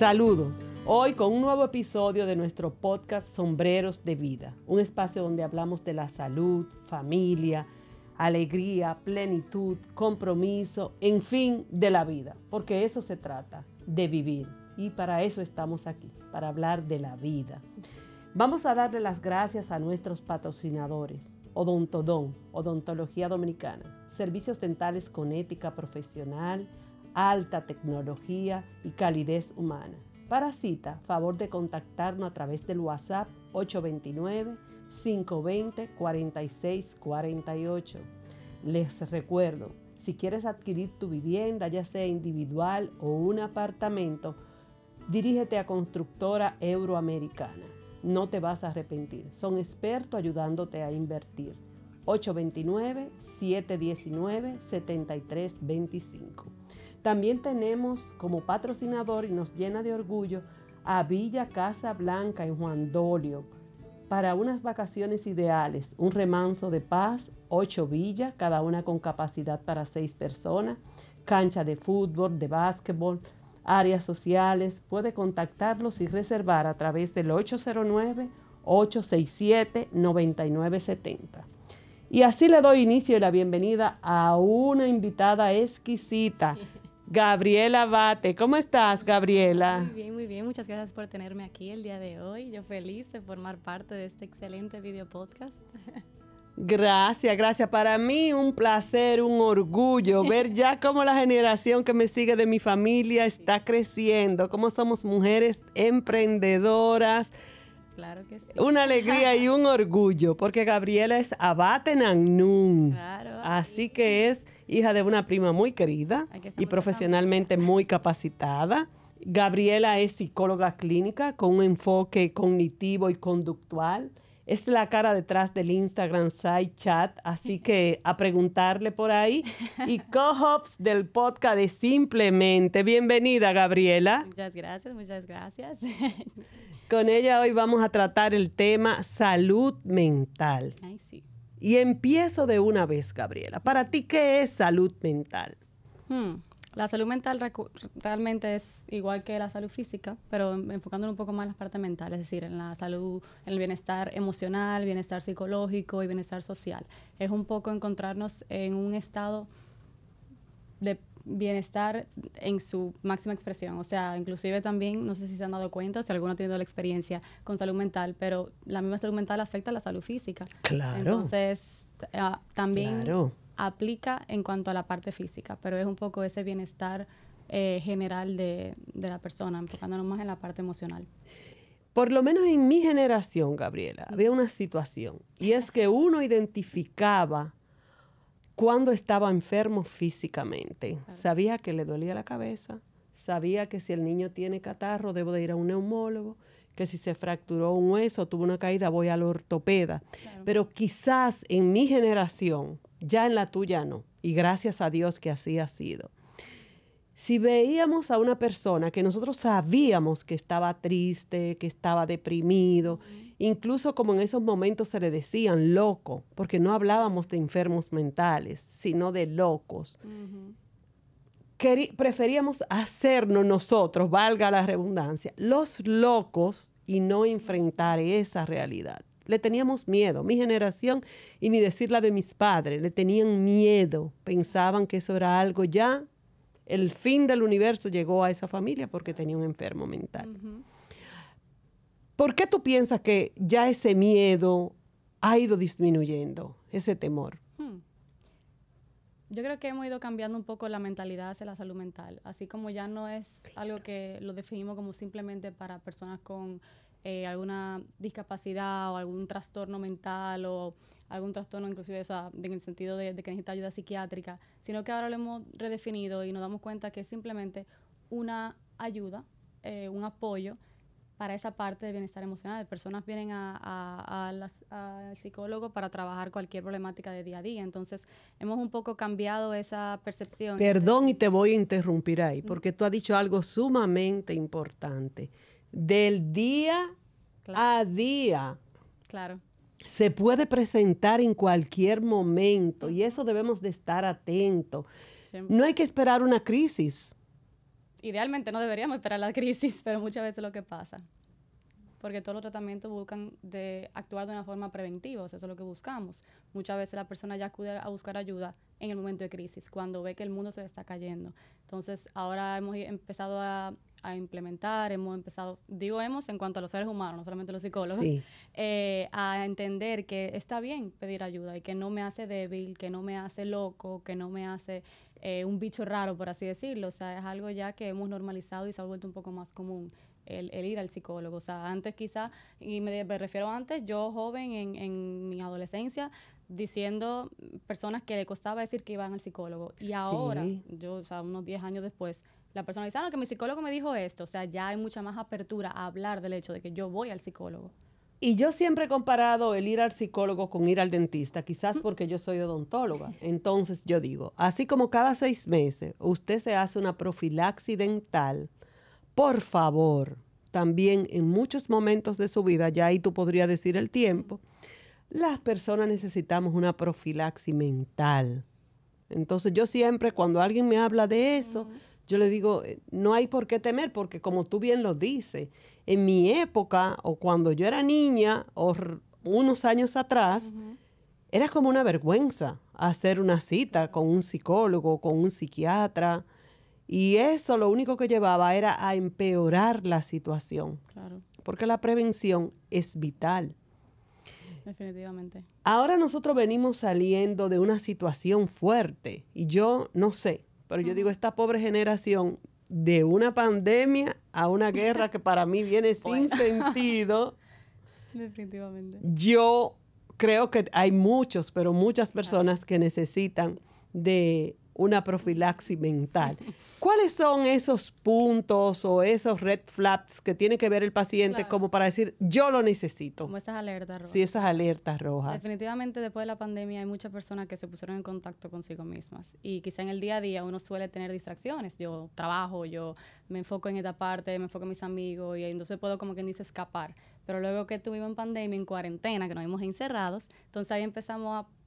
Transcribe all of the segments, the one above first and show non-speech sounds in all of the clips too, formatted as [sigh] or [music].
Saludos. Hoy con un nuevo episodio de nuestro podcast Sombreros de Vida, un espacio donde hablamos de la salud, familia, alegría, plenitud, compromiso, en fin, de la vida, porque eso se trata, de vivir. Y para eso estamos aquí, para hablar de la vida. Vamos a darle las gracias a nuestros patrocinadores, Odontodón, Odontología Dominicana, servicios dentales con ética profesional, alta tecnología y calidez humana. Para cita, favor de contactarnos a través del WhatsApp 829-520-4648. Les recuerdo, si quieres adquirir tu vivienda, ya sea individual o un apartamento, dirígete a Constructora Euroamericana. No te vas a arrepentir. Son expertos ayudándote a invertir. 829-719-7325. También tenemos como patrocinador y nos llena de orgullo a Villa Casa Blanca en Juan Dolio para unas vacaciones ideales, un remanso de paz, ocho villas, cada una con capacidad para seis personas, cancha de fútbol, de básquetbol, áreas sociales. Puede contactarlos y reservar a través del 809-867-9970. Y así le doy inicio y la bienvenida a una invitada exquisita. [laughs] Gabriela Bate. ¿Cómo estás, Gabriela? Muy bien, muy bien. Muchas gracias por tenerme aquí el día de hoy. Yo feliz de formar parte de este excelente video podcast. Gracias, gracias. Para mí un placer, un orgullo [laughs] ver ya cómo la generación que me sigue de mi familia está creciendo, cómo somos mujeres emprendedoras. Claro que sí. Una alegría y [laughs] un orgullo, porque Gabriela es Abate Nanun. Claro. Así que es hija de una prima muy querida y profesionalmente muy capacitada. Gabriela es psicóloga clínica con un enfoque cognitivo y conductual. Es la cara detrás del Instagram Side Chat, así que a preguntarle por ahí. Y [laughs] co-hops del podcast de Simplemente. Bienvenida, Gabriela. Muchas gracias, muchas gracias. Con ella hoy vamos a tratar el tema salud mental. Ay, sí. Y empiezo de una vez, Gabriela. Para ti, ¿qué es salud mental? Hmm. La salud mental realmente es igual que la salud física, pero enfocándonos un poco más en la parte mental, es decir, en la salud, en el bienestar emocional, bienestar psicológico y bienestar social. Es un poco encontrarnos en un estado de bienestar en su máxima expresión. O sea, inclusive también, no sé si se han dado cuenta, si alguno ha tenido la experiencia con salud mental, pero la misma salud mental afecta a la salud física. Claro. Entonces, ah, también aplica en cuanto a la parte física, pero es un poco ese bienestar eh, general de, de la persona, enfocándonos más en la parte emocional. Por lo menos en mi generación, Gabriela, había una situación, y es que uno identificaba cuando estaba enfermo físicamente. Sabía que le dolía la cabeza, sabía que si el niño tiene catarro debo de ir a un neumólogo, que si se fracturó un hueso, tuvo una caída, voy al ortopeda. Pero quizás en mi generación, ya en la tuya no, y gracias a Dios que así ha sido. Si veíamos a una persona que nosotros sabíamos que estaba triste, que estaba deprimido, incluso como en esos momentos se le decían loco, porque no hablábamos de enfermos mentales, sino de locos. preferíamos hacernos nosotros, valga la redundancia, los locos y no enfrentar esa realidad. Le teníamos miedo, mi generación, y ni decir la de mis padres, le tenían miedo, pensaban que eso era algo ya, el fin del universo llegó a esa familia porque tenía un enfermo mental. ¿Por qué tú piensas que ya ese miedo ha ido disminuyendo, ese temor? Hmm. Yo creo que hemos ido cambiando un poco la mentalidad hacia la salud mental, así como ya no es algo que lo definimos como simplemente para personas con eh, alguna discapacidad o algún trastorno mental o algún trastorno inclusive en el sentido de, que necesita ayuda psiquiátrica, sino que ahora lo hemos redefinido y nos damos cuenta que es simplemente una ayuda, eh, un apoyo para esa parte de bienestar emocional. Personas vienen al psicólogo para trabajar cualquier problemática de día a día. Entonces, hemos un poco cambiado esa percepción. Perdón y te voy a interrumpir ahí, porque tú has dicho algo sumamente importante. Del día a día. Claro. Se puede presentar en cualquier momento y eso debemos de estar atentos. No hay que esperar una crisis idealmente no deberíamos esperar la crisis, [laughs] pero muchas veces lo que pasa. Porque todos los tratamientos buscan de actuar de una forma preventiva, o sea, eso es lo que buscamos. Muchas veces la persona ya acude a buscar ayuda en el momento de crisis, cuando ve que el mundo se le está cayendo. Entonces, ahora hemos empezado a, implementar, hemos empezado, digo hemos en cuanto a los seres humanos, no solamente los psicólogos, eh, a entender que está bien pedir ayuda y que no me hace débil, que no me hace loco, que no me hace eh, un bicho raro, por así decirlo. O sea, es algo ya que hemos normalizado y se ha vuelto un poco más común. El, ir al psicólogo. O sea, antes quizá, y me, refiero antes, yo joven en, en, mi adolescencia, diciendo personas que le costaba decir que iban al psicólogo. Y ahora, yo, o sea, unos 10 años después, la persona dice, ah, no, que mi psicólogo me dijo esto. O sea, ya hay mucha más apertura a hablar del hecho de que yo voy al psicólogo. Y yo siempre he comparado el ir al psicólogo con ir al dentista, quizás porque yo soy odontóloga. Entonces yo digo, así como cada seis meses usted se hace una profilaxis dental, por favor, también en muchos momentos de su vida, ya ahí tú podrías decir el tiempo, las personas necesitamos una profilaxis mental. Entonces yo siempre cuando alguien me habla de eso, yo le digo, eh, no hay por qué temer, porque como tú bien lo dices, en mi época o cuando yo era niña o unos años atrás, era como una vergüenza hacer una cita con un psicólogo, con un psiquiatra. Y eso lo único que llevaba era a empeorar la situación. Claro. Porque la prevención es vital. Definitivamente. Ahora nosotros venimos saliendo de una situación fuerte y yo no sé, pero yo digo, esta pobre generación de una pandemia a una guerra que para mí viene [laughs] sin sentido. [laughs] Definitivamente. Yo creo que hay muchos, pero muchas personas que necesitan de una profilaxis mental. ¿Cuáles son esos puntos o esos red flags que tiene que ver el paciente como para decir, yo lo necesito? Como esas alertas rojas. Sí, esas alertas rojas. Definitivamente después de la pandemia hay muchas personas que se pusieron en contacto consigo mismas y quizá en el día a día uno suele tener distracciones. Yo trabajo, yo me enfoco en esta parte, me enfoco en mis amigos y entonces puedo como que dice escapar. Pero luego que estuvimos en pandemia, en cuarentena, que nos vimos encerrados, entonces ahí empezamos a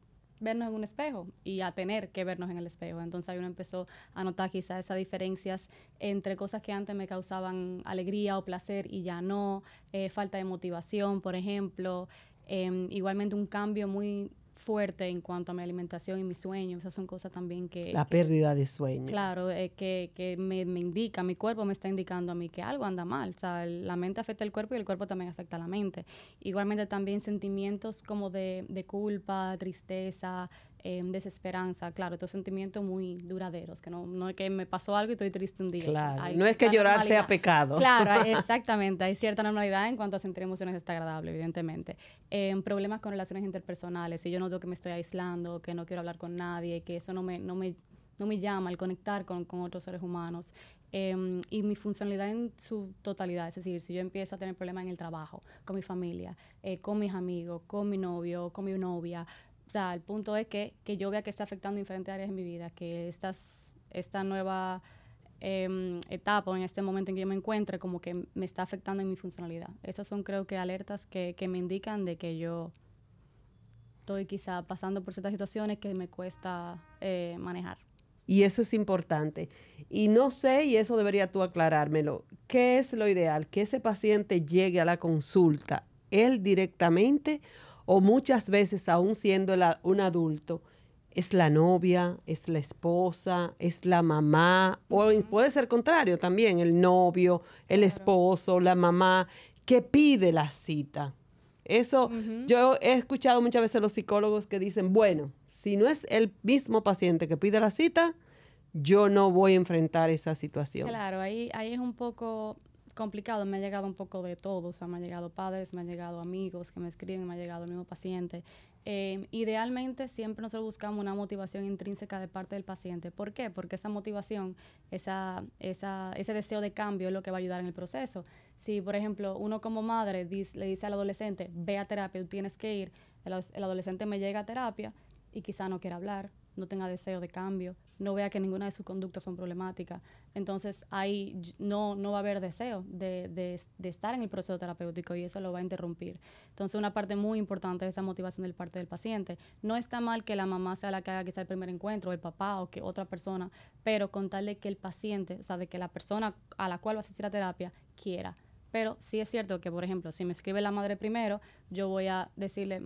vernos en un espejo y a tener que vernos en el espejo. Entonces ahí uno empezó a notar quizás esas diferencias entre cosas que antes me causaban alegría o placer y ya no, eh, falta de motivación, por ejemplo. Em, igualmente un cambio muy fuerte en cuanto a mi alimentación y mi sueño. Esas son cosas también que... La pérdida de sueño. Claro, eh, que, que me, me, indica, mi cuerpo me está indicando a mí que algo anda mal. O sea, la mente afecta el cuerpo y el cuerpo también afecta a la mente. Igualmente también sentimientos como de, de culpa, tristeza, Em, desesperanza, claro, estos sentimientos muy duraderos, que no, no es que me pasó algo y estoy triste un día. Claro, no es que llorar sea pecado. Claro, [laughs] exactamente, hay cierta normalidad en cuanto a sentir emociones desagradables, evidentemente. Eh, problemas con relaciones interpersonales, si yo noto que me estoy aislando, que no quiero hablar con nadie, que eso no me, no me, no me llama al conectar con, con otros seres humanos. Em, y mi funcionalidad en su totalidad, es decir, si yo empiezo a tener problemas en el trabajo, con mi familia, eh, con mis amigos, con mi novio, con mi novia, sea, el punto es que, que yo vea que está afectando diferentes áreas de mi vida, que estas, esta nueva eh, etapa en este momento en que yo me encuentre como que me está afectando en mi funcionalidad. Esas son creo que alertas que, que me indican de que yo estoy quizá pasando por ciertas situaciones que me cuesta eh, manejar. Y eso es importante. Y no sé, y eso debería tú aclarármelo, ¿qué es lo ideal? Que ese paciente llegue a la consulta, él directamente o muchas veces aún siendo un adulto, es la novia, es la esposa, es la mamá, o puede ser contrario también, el novio, el esposo, la mamá, que pide la cita. Eso, yo he escuchado muchas veces a los psicólogos que dicen, bueno, si no es el mismo paciente que pide la cita, yo no voy a enfrentar esa situación. Claro, ahí, ahí es un poco complicado, me ha llegado un poco de todo, o sea, me han llegado padres, me han llegado amigos que me escriben, me ha llegado el mismo paciente. Eh, idealmente siempre nosotros buscamos una motivación intrínseca de parte del paciente. ¿Por qué? Porque esa motivación, esa, esa, ese deseo de cambio es lo que va a ayudar en el proceso. Si, por ejemplo, uno como madre le dice al adolescente, ve a terapia, tú tienes que ir, el, el adolescente me llega a terapia y quizá no quiere hablar, no tenga deseo de cambio, no vea que ninguna de sus conductas son problemáticas. Entonces ahí no, no va a haber deseo de, de, estar en el proceso terapéutico y eso lo va a interrumpir. Entonces una parte muy importante de esa motivación del parte del paciente. No está mal que la mamá sea la que haga quizá el primer encuentro, el papá o que otra persona, pero contarle que el paciente, o sea, de que la persona a la cual va a asistir a terapia quiera. Pero sí es cierto que, por ejemplo, si me escribe la madre primero, yo voy a decirle,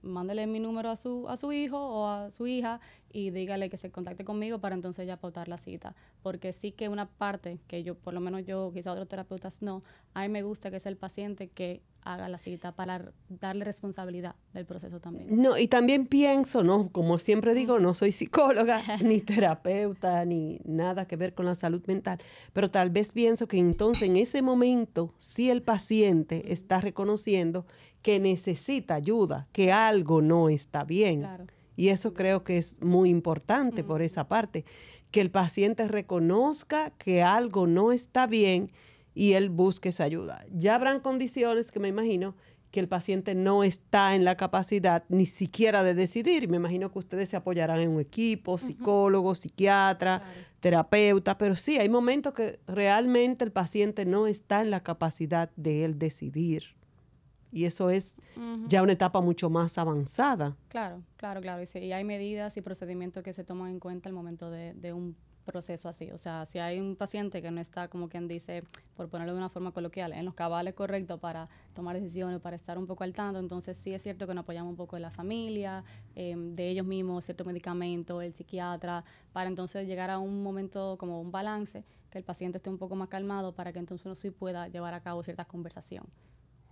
mándele mi número a su, a su hijo o a su hija y dígale que se contacte conmigo para entonces ya pautar la cita. Porque sí que una parte que yo, por lo menos yo, quizá otros terapeutas no, a mí me gusta que sea el paciente que haga la cita para darle responsabilidad del proceso también. No, y también pienso, ¿no? Como siempre digo, no soy psicóloga, [laughs] ni terapeuta, ni nada que ver con la salud mental, pero tal vez pienso que entonces en ese momento, si el paciente está reconociendo que necesita ayuda, que algo no está bien. Y eso creo que es muy importante por esa parte, que el paciente reconozca que algo no está bien y él busque esa ayuda. Ya habrán condiciones que me imagino que el paciente no está en la capacidad ni siquiera de decidir. Me imagino que ustedes se apoyarán en un equipo, psicólogo, psiquiatra, terapeuta, pero sí, hay momentos que realmente el paciente no está en la capacidad de él decidir. Y eso es ya una etapa mucho más avanzada. Claro, claro, claro. Y, y hay medidas y procedimientos que se toman en cuenta al momento de, de un proceso así. O sea, si hay un paciente que no está, como quien dice, por ponerlo de una forma coloquial, en los cabales correctos para tomar decisiones, para estar un poco al tanto, entonces sí es cierto que nos apoyamos un poco de la familia, em, de ellos mismos, cierto medicamento, el psiquiatra, para entonces llegar a un momento como un balance, que el paciente esté un poco más calmado para que entonces uno sí pueda llevar a cabo cierta conversación.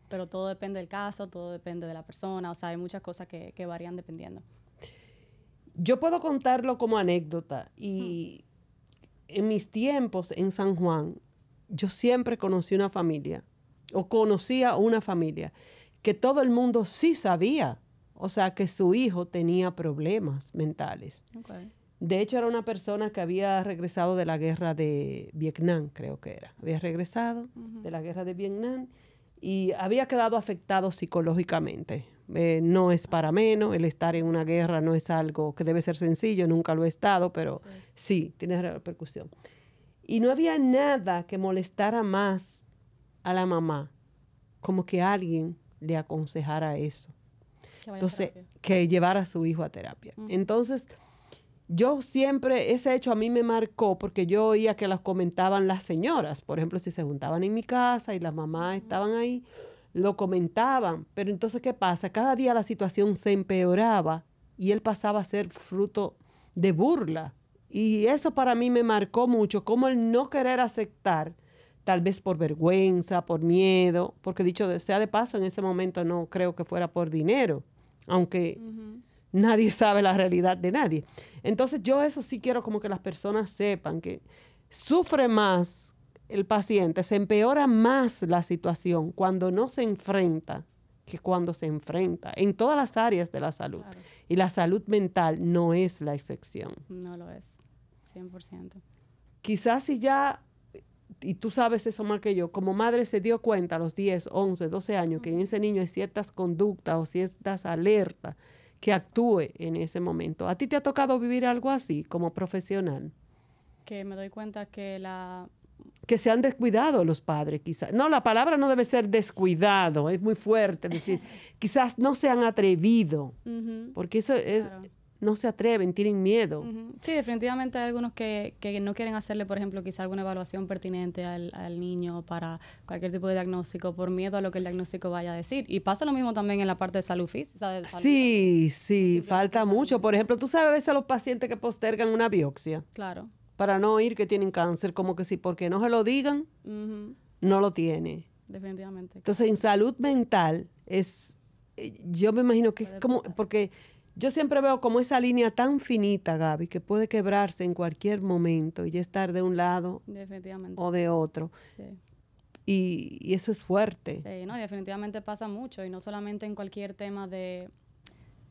Pero todo depende del caso, todo depende de la persona, o sea, hay muchas cosas que, que varían dependiendo. Yo puedo contarlo como anécdota y en mis tiempos en San Juan, yo siempre conocí una familia, o conocía una familia, que todo el mundo sí sabía, o sea, que su hijo tenía problemas mentales. De hecho, era una persona que había regresado de la guerra de Vietnam, creo que era. Había regresado de la guerra de Vietnam y había quedado afectado psicológicamente. Eh, no es para menos, el estar en una guerra no es algo que debe ser sencillo, nunca lo he estado, pero sí, tiene repercusión. Y no había nada que molestara más a la mamá, como que alguien le aconsejara eso. Entonces, que llevara a su hijo a terapia. Entonces, yo siempre, ese hecho a mí me marcó porque yo oía que las comentaban las señoras, por ejemplo, si se juntaban en mi casa y las mamás estaban ahí, lo comentaban, pero entonces, ¿qué pasa? Cada día la situación se empeoraba y él pasaba a ser fruto de burla. Y eso para mí me marcó mucho, como el no querer aceptar, tal vez por vergüenza, por miedo, porque dicho sea de paso, en ese momento no creo que fuera por dinero, aunque nadie [laughs] sabe la realidad de nadie. Entonces yo eso sí quiero como que las personas sepan que sufre más el paciente, se empeora más la situación cuando no se enfrenta que cuando se enfrenta en todas las áreas de la salud. Y la salud mental no es la excepción. No lo es, 100%. Quizás si ya, y tú sabes eso más que yo, como madre se dio cuenta a los 10, 11, 12 años que en ese niño hay ciertas conductas o ciertas alertas que actúe en ese momento. ¿A ti te ha tocado vivir algo así como profesional? Que me doy cuenta que la que se han descuidado los padres, quizás. No, la palabra no debe ser descuidado, es muy fuerte decir, [laughs] quizás no se han atrevido, porque eso es, no se atreven, tienen miedo. Sí, definitivamente hay algunos que, que, no quieren hacerle, por ejemplo, quizás alguna evaluación pertinente al, al, niño para cualquier tipo de diagnóstico por miedo a lo que el diagnóstico vaya a decir. Y pasa lo mismo también en la parte de salud física. sí, sí, falta mucho. Por ejemplo, tú sabes a veces a los pacientes que postergan una biopsia. Claro para no oír que tienen cáncer, como que si porque no se lo digan, no lo tiene. Definitivamente. Entonces, en salud mental es, eh, yo me imagino que es como, porque yo siempre veo como esa línea tan finita, Gaby, que puede quebrarse en cualquier momento y ya estar de un lado o de otro. Sí. Y, y, eso es fuerte. Sí, no, definitivamente pasa mucho y no solamente en cualquier tema de,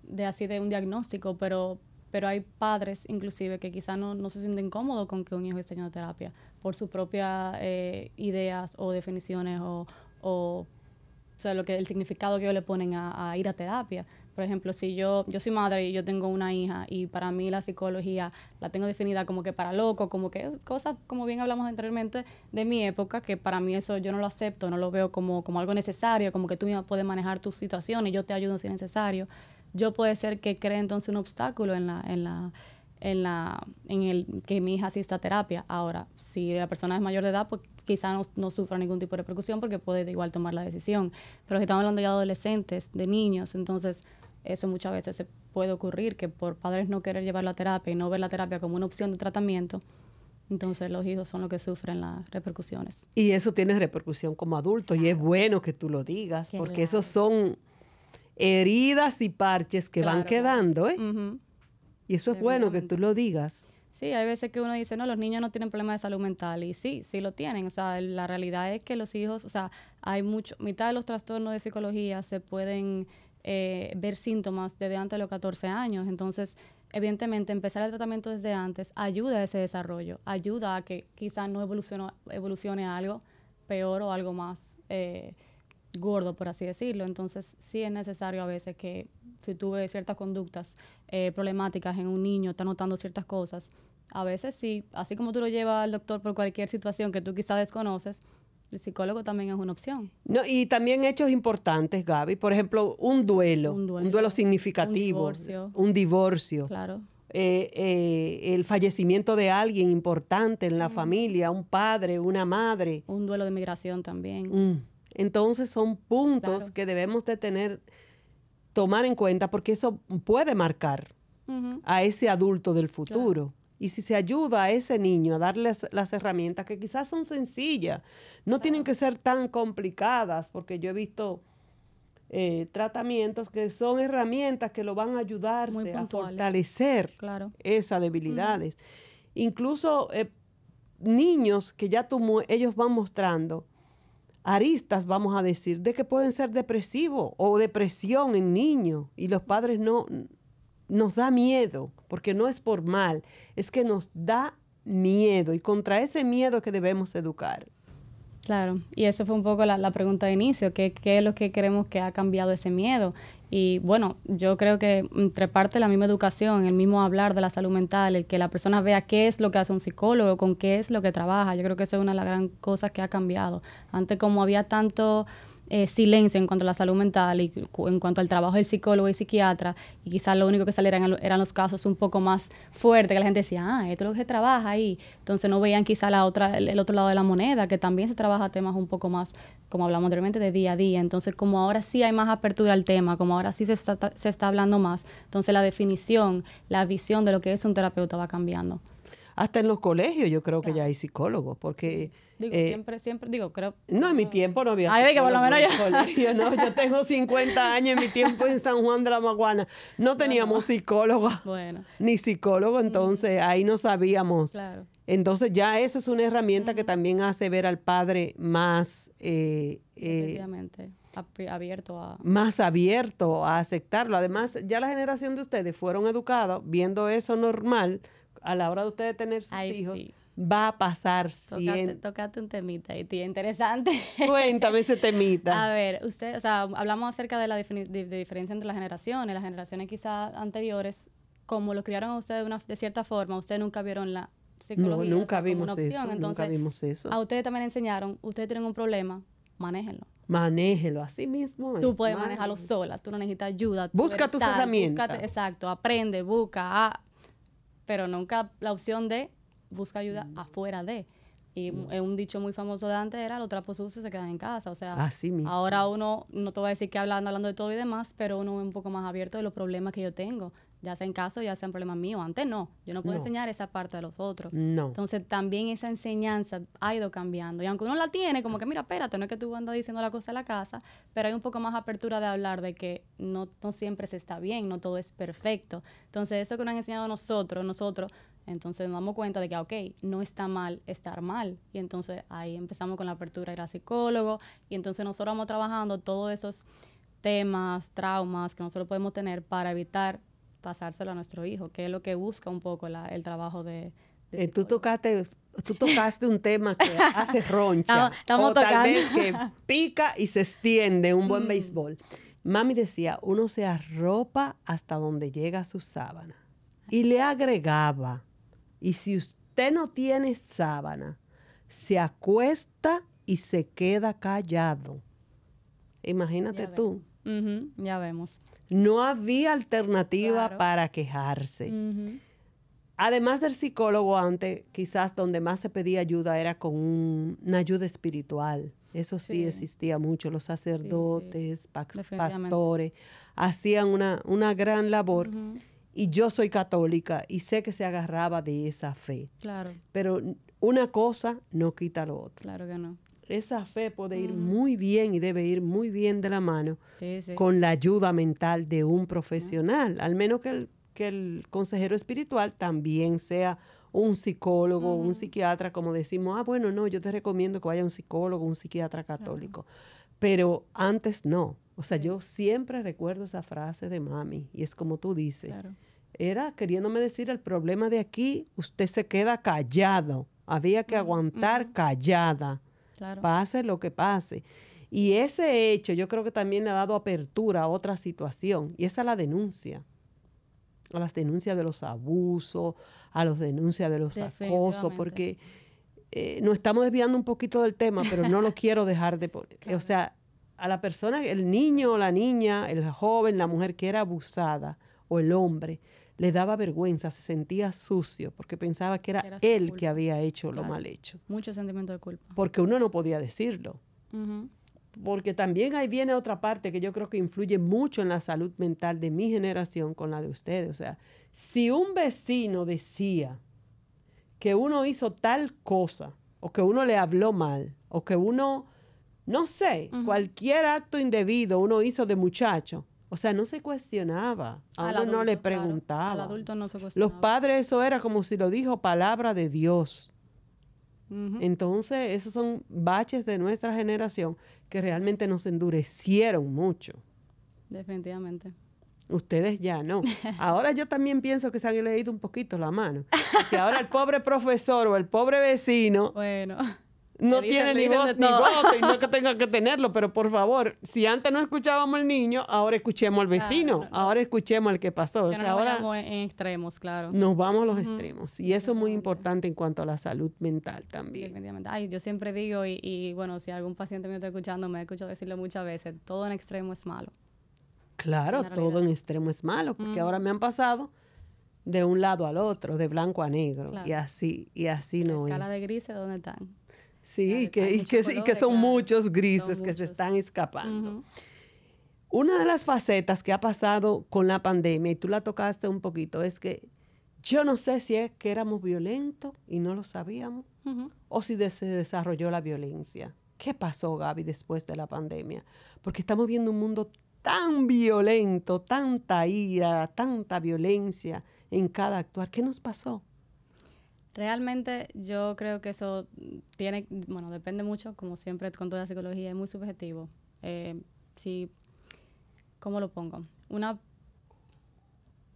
de así de un diagnóstico, pero pero hay padres inclusive que quizás no, no, se sienten cómodos con que un hijo esté en terapia por sus propias eh, ideas o definiciones o, o, o sea, lo que, el significado que ellos le ponen a, a ir a terapia. Por ejemplo, si yo, yo soy madre y yo tengo una hija y para mí la psicología la tengo definida como que para loco, como que cosas, como bien hablamos anteriormente, de mi época, que para mí eso yo no lo acepto, no lo veo como, como algo necesario, como que tú misma puedes manejar tu situación y yo te ayudo si es necesario. Yo puede ser que cree entonces un obstáculo en la, en la, en la, en el que mi hija asista a terapia. Ahora, si la persona es mayor de edad, pues quizá no, no, sufra ningún tipo de repercusión porque puede igual tomar la decisión. Pero si estamos hablando de adolescentes, de niños, entonces eso muchas veces se puede ocurrir, que por padres no querer llevar la terapia y no ver la terapia como una opción de tratamiento, entonces los hijos son los que sufren las repercusiones. Y eso tiene repercusión como adulto y es bueno que tú lo digas, porque esos son heridas y parches que van quedando, ¿eh? Y eso es bueno que tú lo digas. Sí, hay veces que uno dice, no, los niños no tienen problemas de salud mental. Y sí, sí lo tienen. O sea, la realidad es que los hijos, o sea, hay mucho, mitad de los trastornos de psicología se pueden eh, ver síntomas desde antes de los 14 años. Entonces, evidentemente, empezar el tratamiento desde antes ayuda a ese desarrollo, ayuda a que quizás no evolucione, algo peor o algo más eh, gordo, por así decirlo. Entonces, sí es necesario a veces que si tuve ciertas conductas eh, problemáticas en un niño, está notando ciertas cosas, a veces sí, así como tú lo llevas al doctor por cualquier situación que tú quizás desconoces, el psicólogo también es una opción. No, y también hechos importantes, Gaby. Por ejemplo, un duelo, un duelo, significativo. Un divorcio. Un divorcio. Claro. Eh, eh, el fallecimiento de alguien importante en la familia, un padre, una madre. Un duelo de migración también. Mm. Entonces son puntos que debemos de tener, tomar en cuenta porque eso puede marcar a ese adulto del futuro. Y si se ayuda a ese niño a darles las herramientas que quizás son sencillas, no tienen que ser tan complicadas, porque yo he visto eh, tratamientos que son herramientas que lo van a ayudar a fortalecer esas debilidades. Incluso eh, niños que ya ellos van mostrando aristas, vamos a decir, de que pueden ser depresivos o depresión en niños y los padres no, nos da miedo, porque no es por mal, es que nos da miedo y contra ese miedo que debemos educar. Claro, y eso fue un poco la, pregunta de inicio, ¿qué, ¿qué, es lo que creemos que ha cambiado ese miedo? Y bueno, yo creo que entre parte la misma educación, el mismo hablar de la salud mental, el que la persona vea qué es lo que hace un psicólogo, con qué es lo que trabaja, yo creo que eso es una de las grandes cosas que ha cambiado. Antes como había tanto eh, silencio en cuanto a la salud mental y en cuanto al trabajo del psicólogo y psiquiatra, y quizás lo único que salieran eran los casos un poco más fuertes, que la gente decía, ah, esto es lo que se trabaja ahí. Entonces no veían quizá la otra, el, otro lado de la moneda, que también se trabaja temas un poco más, como hablamos anteriormente, de día a día. Entonces, como ahora sí hay más apertura al tema, como ahora sí se está, se está hablando más, entonces la definición, la visión de lo que es un terapeuta va cambiando. Hasta en los colegios yo creo que ya hay psicólogos, porque... Digo, eh, siempre, siempre, digo, creo... No, en mi tiempo no había Ay, que por lo menos yo... no, yo tengo 50 años, en mi tiempo en San Juan de la Maguana no teníamos psicólogo, bueno. ni psicólogo, entonces ahí no sabíamos. Claro. Entonces ya eso es una herramienta que también hace ver al padre más... Eh, eh abierto a... Más abierto a aceptarlo. Además, ya la generación de ustedes fueron educados viendo eso normal a la hora de ustedes tener sus hijos, va a pasar siempre. Tocate un temita y tía, interesante. [laughs] Cuéntame ese temita. A ver, usted, o sea, hablamos acerca de la diferencia entre las generaciones. Las generaciones quizás anteriores, como lo criaron a ustedes de, una, de cierta forma, ustedes nunca vieron la psicología. No, nunca vimos eso. Entonces, nunca vimos eso. A ustedes también enseñaron, ustedes tienen un problema, manéjenlo. Manéjelo así mismo. Tú puedes manejarlo sola, tú no necesitas ayuda. Busca tus herramientas. exacto, aprende, busca, ah, pero nunca la opción de busca ayuda mm. afuera de. Y un dicho muy famoso de antes era, los trapos sucios se quedan en casa. O sea, Así mismo. ahora uno, no te voy a decir que hablando, hablando de todo y demás, pero uno es un poco más abierto de los problemas que yo tengo. Ya sea en caso, ya sean problemas míos. Antes no. Yo no puedo enseñar esa parte de los otros. No. Entonces también esa enseñanza ha ido cambiando. Y aunque uno la tiene, como que mira, espérate, no es que tú andas diciendo la cosa en la casa, pero hay un poco más apertura de hablar de que no, no siempre se está bien, no todo es perfecto. Entonces eso que nos han enseñado nosotros, nosotros, entonces nos damos cuenta de que, ok, no está mal estar mal. Y entonces ahí empezamos con la apertura, ir al psicólogo. Y entonces nosotros vamos trabajando todos esos temas, traumas que nosotros podemos tener para evitar pasárselo a nuestro hijo, que es lo que busca un poco el trabajo de, Eh, tú tocaste tú tocaste un tema que [laughs] hace roncha estamos, o tal vez que [laughs] pica y se extiende un buen mm. béisbol. Mami decía, uno se arropa hasta donde llega su sábana. Y le agregaba, y si usted no tiene sábana, se acuesta y se queda callado. Imagínate tú. ya vemos. No había alternativa para quejarse. Además del psicólogo antes, quizás donde más se pedía ayuda era con una ayuda espiritual. Eso sí, existía mucho. Los sacerdotes, pastores, hacían una, una gran labor. Y yo soy católica y sé que se agarraba de esa fe. Claro. Pero una cosa no quita lo otro. Claro que no. Esa fe puede ir muy bien y debe ir muy bien de la mano con la ayuda mental de un profesional, al menos que el, que el consejero espiritual también sea un psicólogo, un psiquiatra, como decimos, ah, bueno, no, yo te recomiendo que vaya un psicólogo, un psiquiatra católico. Pero antes no. O sea, yo siempre recuerdo esa frase de mami, y es como tú dices. Era queriéndome decir el problema de aquí, usted se queda callado. Había que aguantar callada. Pase lo que pase. Y ese hecho yo creo que también le ha dado apertura a otra situación, y esa es la denuncia. A las denuncias de los abusos, a las denuncias de los acosos, porque eh, nos estamos desviando un poquito del tema, pero no lo [laughs] quiero dejar de poner. O sea, a la persona, el niño o la niña, el joven, la mujer que era abusada, o el hombre, le daba vergüenza, se sentía sucio, porque pensaba que era, él que había hecho lo mal hecho. Mucho sentimiento de culpa. Porque uno no podía decirlo. Porque también ahí viene otra parte que yo creo que influye mucho en la salud mental de mi generación con la de ustedes. O sea, si un vecino decía que uno hizo tal cosa, o que uno le habló mal, o que uno, no sé, cualquier acto indebido uno hizo de muchacho, o sea, no se cuestionaba. A uno no le preguntaba. Al adulto no se cuestionaba. Los padres, eso era como si lo dijo palabra de Dios. Entonces, esos son baches de nuestra generación que realmente nos endurecieron mucho. Definitivamente. Ustedes ya no. [laughs] Ahora yo también pienso que se han leído un poquito la mano. Que ahora el pobre profesor o el pobre vecino. [laughs] Bueno no tiene ni voz ni voto y no [laughs] que tenga que tenerlo, pero por favor, si antes no escuchábamos al niño, ahora escuchemos al vecino, ahora escuchemos al que pasó. Que ahora vamos en extremos, claro. Nos vamos a los extremos y eso es muy importante en cuanto a la salud mental también. Definitivamente. Ay, yo siempre digo y, y bueno, si algún paciente me está escuchando, me he escuchado decirlo muchas veces, todo en extremo es malo. Claro, todo en extremo es malo, porque ahora me han pasado de un lado al otro, de blanco a negro, y así, y así no es. escala de grises, ¿dónde están? Sí, que, y, que, que, son muchos grises que se están escapando. Una de las facetas que ha pasado con la pandemia, y tú la tocaste un poquito, es que yo no sé si es que éramos violentos y no lo sabíamos, o si se desarrolló la violencia. ¿Qué pasó, Gaby, después de la pandemia? Porque estamos viendo un mundo tan violento, tanta ira, tanta violencia en cada actuar. ¿Qué nos pasó? Realmente yo creo que eso tiene, bueno, depende mucho, como siempre con toda la psicología, es muy subjetivo. Eh, si, ¿cómo lo pongo? Una,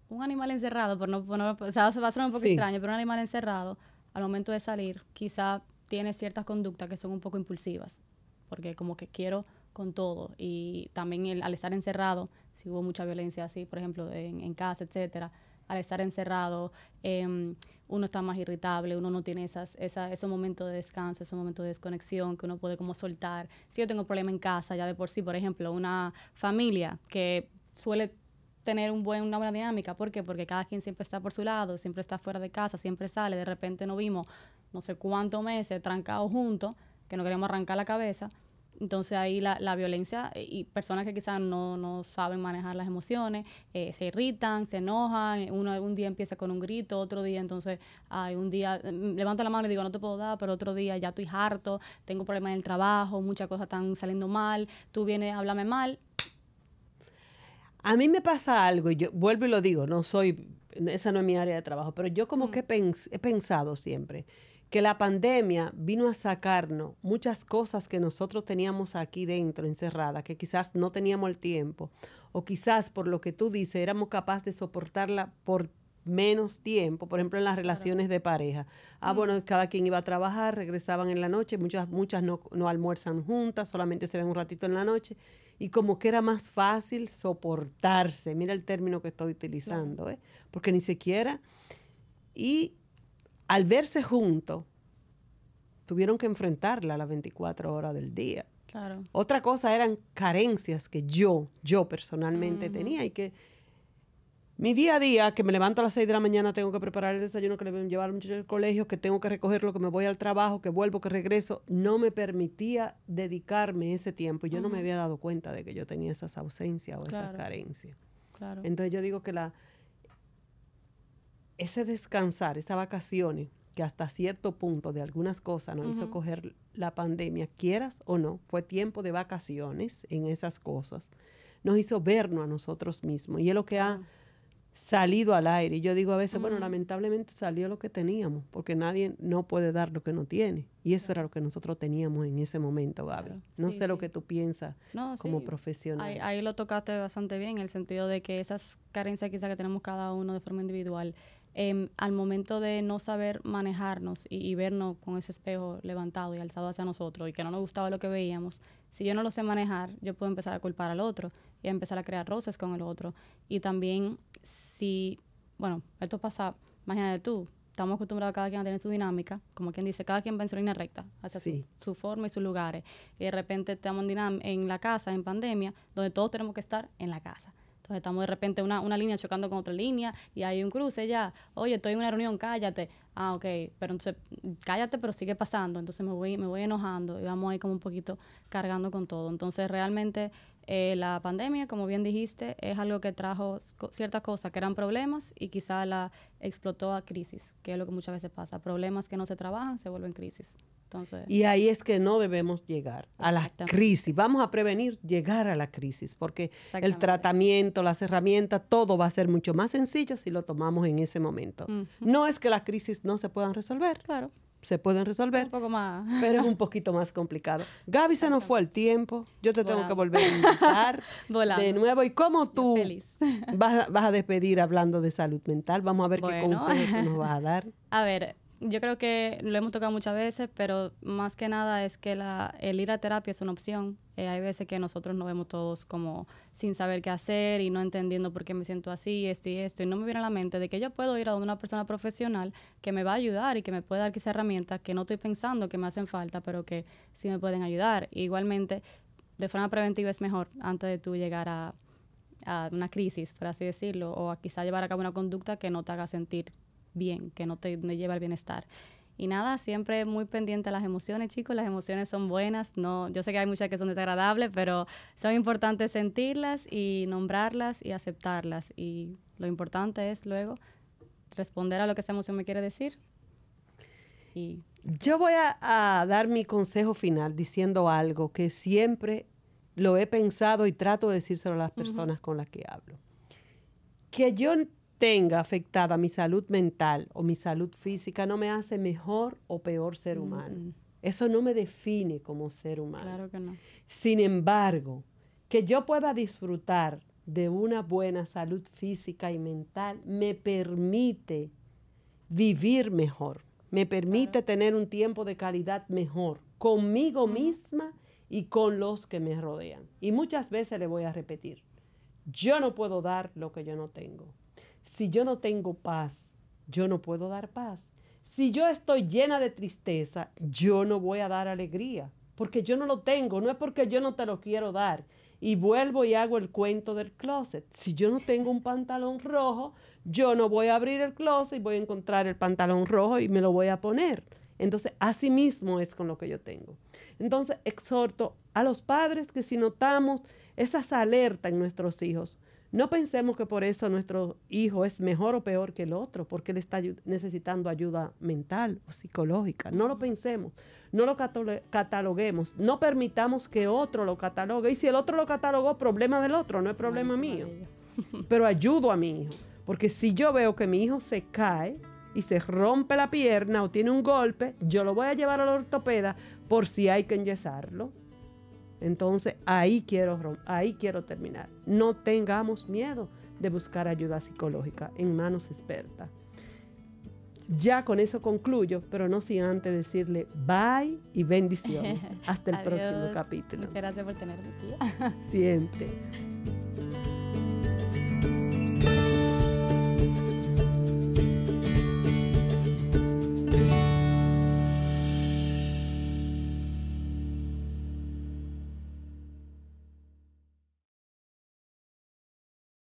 un animal encerrado, por no, o sea, va a ser un poco extraño, pero un animal encerrado, al momento de salir, quizá tiene ciertas conductas que son un poco impulsivas, porque como que quiero con todo. Y también el, al estar encerrado, si hubo mucha violencia así, por ejemplo, en, en casa, etcétera, al estar encerrado, eh, uno está más irritable, uno no tiene esas, esa, esos momentos de descanso, esos momentos de desconexión que uno puede como soltar. Si yo tengo problema en casa, ya de por sí, por ejemplo, una familia que suele tener una buena dinámica. ¿Por qué? Porque cada quien siempre está por su lado, siempre está fuera de casa, siempre sale. De repente nos vimos no sé cuántos meses trancados juntos, que no queremos arrancar la cabeza. Entonces ahí la, la violencia eh, y personas que quizás no, no saben manejar las emociones, eh, se irritan, se enojan, uno un día empieza con un grito, otro día entonces hay un día mm, levanto la mano y digo no te puedo dar, pero otro día ya estoy harto, tengo problemas en el trabajo, muchas cosas están saliendo mal, tú vienes, háblame mal. A mí me pasa algo, y yo vuelvo y lo digo, no soy, esa no es mi área de trabajo, pero yo como mm. que he pensado siempre que la pandemia vino a sacarnos muchas cosas que nosotros teníamos aquí dentro, encerradas, que quizás no teníamos el tiempo, o quizás por lo que tú dices, éramos capaces de soportarla por menos tiempo, por ejemplo, en las relaciones de pareja. Ah, bueno, cada quien iba a trabajar, regresaban en la noche, muchas, muchas no, no almuerzan juntas, solamente se ven un ratito en la noche, y como que era más fácil soportarse, mira el término que estoy utilizando, ¿eh? porque ni siquiera, y al verse juntos, tuvieron que enfrentarla a las 24 horas del día. Claro. Otra cosa eran carencias que yo, yo personalmente tenía y que mi día a día, que me levanto a las 6 de la mañana, tengo que preparar el desayuno, que le voy a llevar al muchacho al colegio, que tengo que recogerlo, que me voy al trabajo, que vuelvo, que regreso, no me permitía dedicarme ese tiempo. Yo no me había dado cuenta de que yo tenía esas ausencias o esas carencias. Claro. Entonces yo digo que la ese descansar, esas vacaciones, que hasta cierto punto de algunas cosas nos hizo coger la pandemia, quieras o no, fue tiempo de vacaciones en esas cosas, nos hizo vernos a nosotros mismos. Y es lo que ha salido al aire. Y yo digo a veces, bueno, lamentablemente salió lo que teníamos, porque nadie no puede dar lo que no tiene. Y eso era lo que nosotros teníamos en ese momento, Gaby. No sé lo que tú piensas como profesional. Ahí, ahí, lo tocaste bastante bien, en el sentido de que esas carencias quizás que tenemos cada uno de forma individual, Em, al momento de no saber manejarnos y, vernos con ese espejo levantado y alzado hacia nosotros y que no nos gustaba lo que veíamos, si yo no lo sé manejar, yo puedo empezar a culpar al otro y a empezar a crear roces con el otro. Y también si, bueno, esto pasa, imagínate tú, estamos acostumbrados a cada quien a tener su dinámica, como quien dice, cada quien va en su línea recta, hacia su, forma y sus lugares. Y de repente estamos en, en la casa, en pandemia, donde todos tenemos que estar en la casa estamos de repente una, una línea chocando con otra línea y hay un cruce ya. Oye, estoy en una reunión, cállate. Ah, ok, pero entonces cállate, pero sigue pasando. Entonces me voy, me voy enojando y vamos ahí como un poquito cargando con todo. Entonces realmente eh, la pandemia, como bien dijiste, es algo que trajo ciertas cosas que eran problemas y quizá la explotó a crisis, que es lo que muchas veces pasa. Problemas que no se trabajan se vuelven crisis y ahí es que no debemos llegar a la crisis. Vamos a prevenir llegar a la crisis, porque el tratamiento, las herramientas, todo va a ser mucho más sencillo si lo tomamos en ese momento. No es que las crisis no se puedan resolver. Claro. Se pueden resolver. Un poco más. Pero es un [laughs] poquito más complicado. Gaby, se nos fue el tiempo. Yo te tengo que volver a invitar [laughs] de nuevo. ¿Y cómo tú vas, vas, a despedir hablando de salud mental? Vamos a ver qué consejos nos vas a dar. [laughs] A ver, yo creo que lo hemos tocado muchas veces, pero más que nada es que la, el ir a terapia es una opción. Eh, hay veces que nosotros nos vemos todos como sin saber qué hacer y no entendiendo por qué me siento así, esto y esto. Y no me viene a la mente de que yo puedo ir a una persona profesional que me va a ayudar y que me puede dar esas herramientas que no estoy pensando que me hacen falta, pero que sí me pueden ayudar. igualmente, de forma preventiva es mejor antes de tú llegar a, a una crisis, por así decirlo, o a quizá llevar a cabo una conducta que no te haga sentir bien, que no te, lleva al bienestar. Y nada, siempre muy pendiente a las emociones, chicos. Las emociones son buenas. No, yo sé que hay muchas que son desagradables, pero son importantes sentirlas y nombrarlas y aceptarlas. Y lo importante es luego responder a lo que esa emoción me quiere decir. Y yo voy a, dar mi consejo final diciendo algo que siempre lo he pensado y trato de decírselo a las personas con las que hablo. Que yo tenga afectada mi salud mental o mi salud física no me hace mejor o peor ser humano. Eso no me define como ser humano. Claro que no. Sin embargo, que yo pueda disfrutar de una buena salud física y mental me permite vivir mejor, me permite tener un tiempo de calidad mejor conmigo misma y con los que me rodean. Y muchas veces le voy a repetir, yo no puedo dar lo que yo no tengo. Si yo no tengo paz, yo no puedo dar paz. Si yo estoy llena de tristeza, yo no voy a dar alegría, porque yo no lo tengo, no es porque yo no te lo quiero dar. Y vuelvo y hago el cuento del closet. Si yo no tengo un pantalón rojo, yo no voy a abrir el closet y voy a encontrar el pantalón rojo y me lo voy a poner. Entonces, así mismo es con lo que yo tengo. Entonces, exhorto a los padres que si notamos esas alertas en nuestros hijos, no pensemos que por eso nuestro hijo es mejor o peor que el otro, porque él está necesitando ayuda mental o psicológica. No lo pensemos, no lo cataloguemos, no permitamos que otro lo catalogue. Y si el otro lo catalogó, problema del otro, no es problema mío. [laughs] [laughs] Pero ayudo a mi hijo, porque si yo veo que mi hijo se cae y se rompe la pierna o tiene un golpe, yo lo voy a llevar al ortopeda por si hay que enyesarlo entonces ahí quiero, ahí quiero terminar. No tengamos miedo de buscar ayuda psicológica en manos expertas. Ya con eso concluyo, pero no sin antes decirle bye y bendiciones. [laughs] Hasta el próximo capítulo. Muchas gracias por tenerme aquí. Siempre.